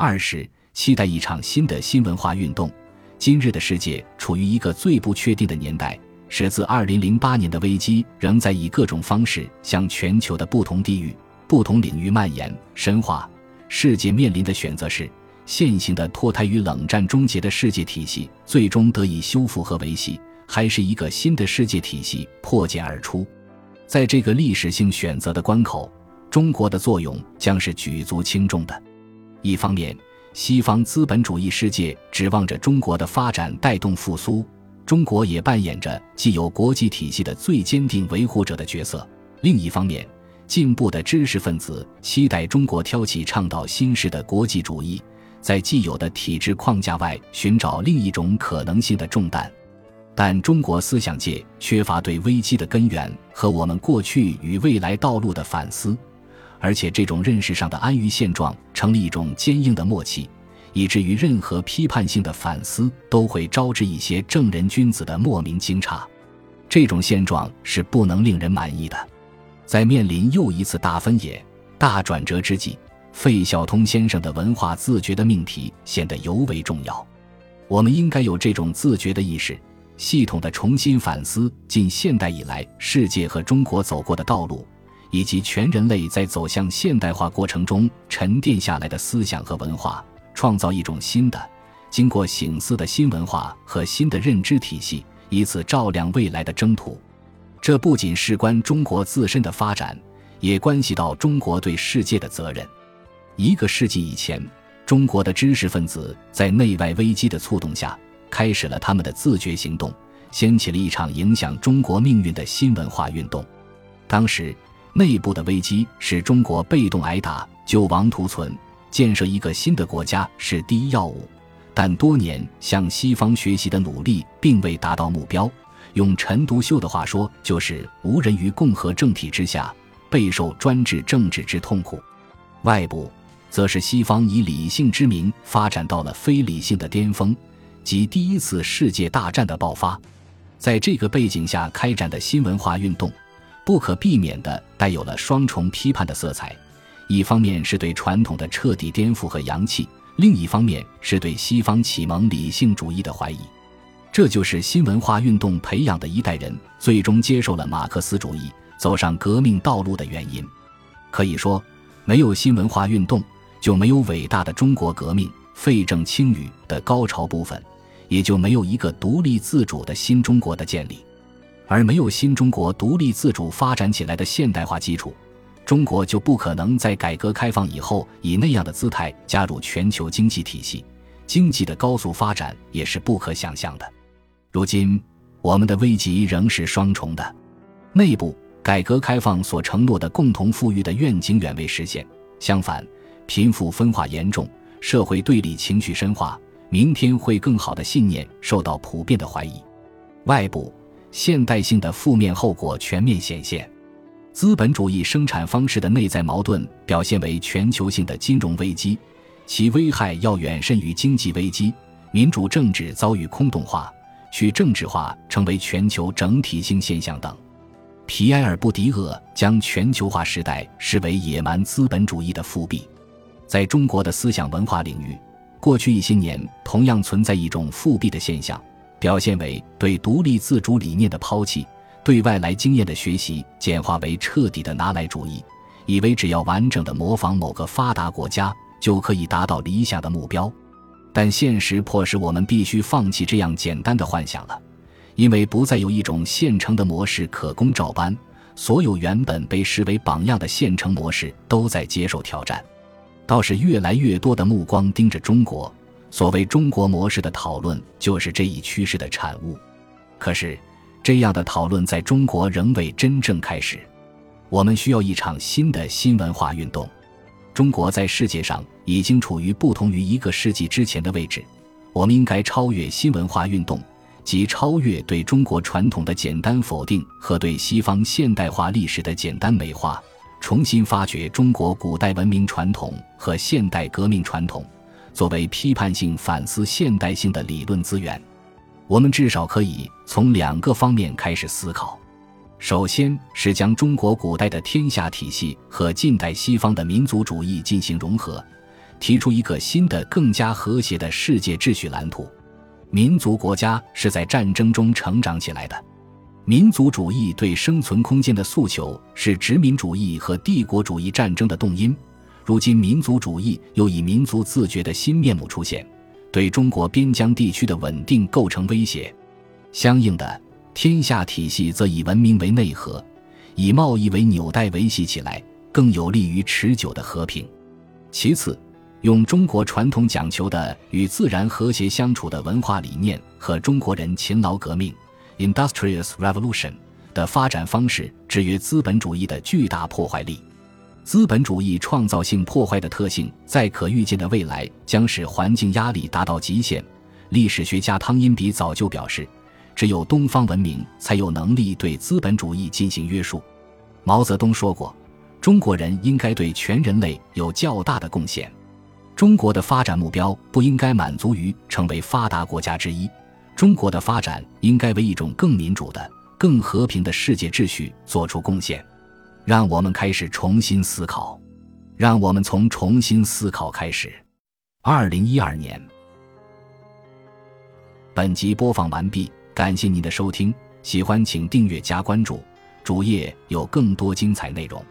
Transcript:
二是期待一场新的新文化运动。今日的世界处于一个最不确定的年代，是自2008年的危机仍在以各种方式向全球的不同地域、不同领域蔓延深化。世界面临的选择是：现行的脱胎于冷战终结的世界体系最终得以修复和维系，还是一个新的世界体系破茧而出？在这个历史性选择的关口，中国的作用将是举足轻重的。一方面，西方资本主义世界指望着中国的发展带动复苏，中国也扮演着既有国际体系的最坚定维护者的角色；另一方面，进步的知识分子期待中国挑起倡导新式的国际主义，在既有的体制框架外寻找另一种可能性的重担。但中国思想界缺乏对危机的根源和我们过去与未来道路的反思。而且，这种认识上的安于现状成了一种坚硬的默契，以至于任何批判性的反思都会招致一些正人君子的莫名惊诧。这种现状是不能令人满意的。在面临又一次大分野、大转折之际，费孝通先生的文化自觉的命题显得尤为重要。我们应该有这种自觉的意识，系统的重新反思近现代以来世界和中国走过的道路。以及全人类在走向现代化过程中沉淀下来的思想和文化，创造一种新的、经过醒思的新文化和新的认知体系，以此照亮未来的征途。这不仅事关中国自身的发展，也关系到中国对世界的责任。一个世纪以前，中国的知识分子在内外危机的触动下，开始了他们的自觉行动，掀起了一场影响中国命运的新文化运动。当时。内部的危机使中国被动挨打，救亡图存，建设一个新的国家是第一要务。但多年向西方学习的努力并未达到目标。用陈独秀的话说，就是无人于共和政体之下，备受专制政治之痛苦。外部，则是西方以理性之名发展到了非理性的巅峰，即第一次世界大战的爆发。在这个背景下开展的新文化运动。不可避免地带有了双重批判的色彩，一方面是对传统的彻底颠覆和扬弃，另一方面是对西方启蒙理性主义的怀疑。这就是新文化运动培养的一代人最终接受了马克思主义，走上革命道路的原因。可以说，没有新文化运动，就没有伟大的中国革命废政清羽的高潮部分，也就没有一个独立自主的新中国的建立。而没有新中国独立自主发展起来的现代化基础，中国就不可能在改革开放以后以那样的姿态加入全球经济体系，经济的高速发展也是不可想象的。如今，我们的危机仍是双重的：内部改革开放所承诺的共同富裕的愿景远未实现，相反，贫富分化严重，社会对立情绪深化，明天会更好的信念受到普遍的怀疑；外部。现代性的负面后果全面显现，资本主义生产方式的内在矛盾表现为全球性的金融危机，其危害要远甚于经济危机。民主政治遭遇空洞化、去政治化，成为全球整体性现象等。皮埃尔·布迪厄将全球化时代视为野蛮资本主义的复辟。在中国的思想文化领域，过去一些年同样存在一种复辟的现象。表现为对独立自主理念的抛弃，对外来经验的学习简化为彻底的拿来主义，以为只要完整的模仿某个发达国家就可以达到理想的目标。但现实迫使我们必须放弃这样简单的幻想了，因为不再有一种现成的模式可供照搬，所有原本被视为榜样的现成模式都在接受挑战，倒是越来越多的目光盯着中国。所谓中国模式的讨论，就是这一趋势的产物。可是，这样的讨论在中国仍未真正开始。我们需要一场新的新文化运动。中国在世界上已经处于不同于一个世纪之前的位置。我们应该超越新文化运动，即超越对中国传统的简单否定和对西方现代化历史的简单美化，重新发掘中国古代文明传统和现代革命传统。作为批判性反思现代性的理论资源，我们至少可以从两个方面开始思考。首先是将中国古代的天下体系和近代西方的民族主义进行融合，提出一个新的、更加和谐的世界秩序蓝图。民族国家是在战争中成长起来的。民族主义对生存空间的诉求是殖民主义和帝国主义战争的动因。如今，民族主义又以民族自觉的新面目出现，对中国边疆地区的稳定构成威胁。相应的，天下体系则以文明为内核，以贸易为纽带维系起来，更有利于持久的和平。其次，用中国传统讲求的与自然和谐相处的文化理念和中国人勤劳革命。Industrious Revolution 的发展方式制约资本主义的巨大破坏力。资本主义创造性破坏的特性，在可预见的未来将使环境压力达到极限。历史学家汤因比早就表示，只有东方文明才有能力对资本主义进行约束。毛泽东说过，中国人应该对全人类有较大的贡献。中国的发展目标不应该满足于成为发达国家之一。中国的发展应该为一种更民主的、更和平的世界秩序做出贡献。让我们开始重新思考，让我们从重新思考开始。二零一二年，本集播放完毕，感谢您的收听，喜欢请订阅加关注，主页有更多精彩内容。